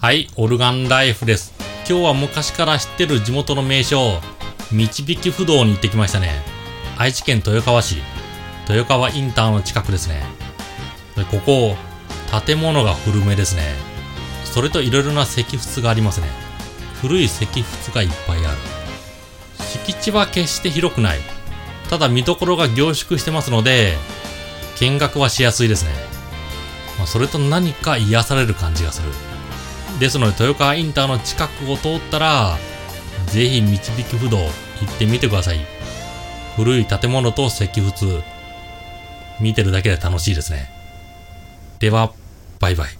はい、オルガンライフです。今日は昔から知ってる地元の名所、導き不動に行ってきましたね。愛知県豊川市、豊川インターの近くですね。でここ、建物が古めですね。それといろいろな石窟がありますね。古い石窟がいっぱいある。敷地は決して広くない。ただ見どころが凝縮してますので、見学はしやすいですね。ま、それと何か癒される感じがする。ですので、豊川インターの近くを通ったら、ぜひ導き不動行ってみてください。古い建物と石仏、見てるだけで楽しいですね。では、バイバイ。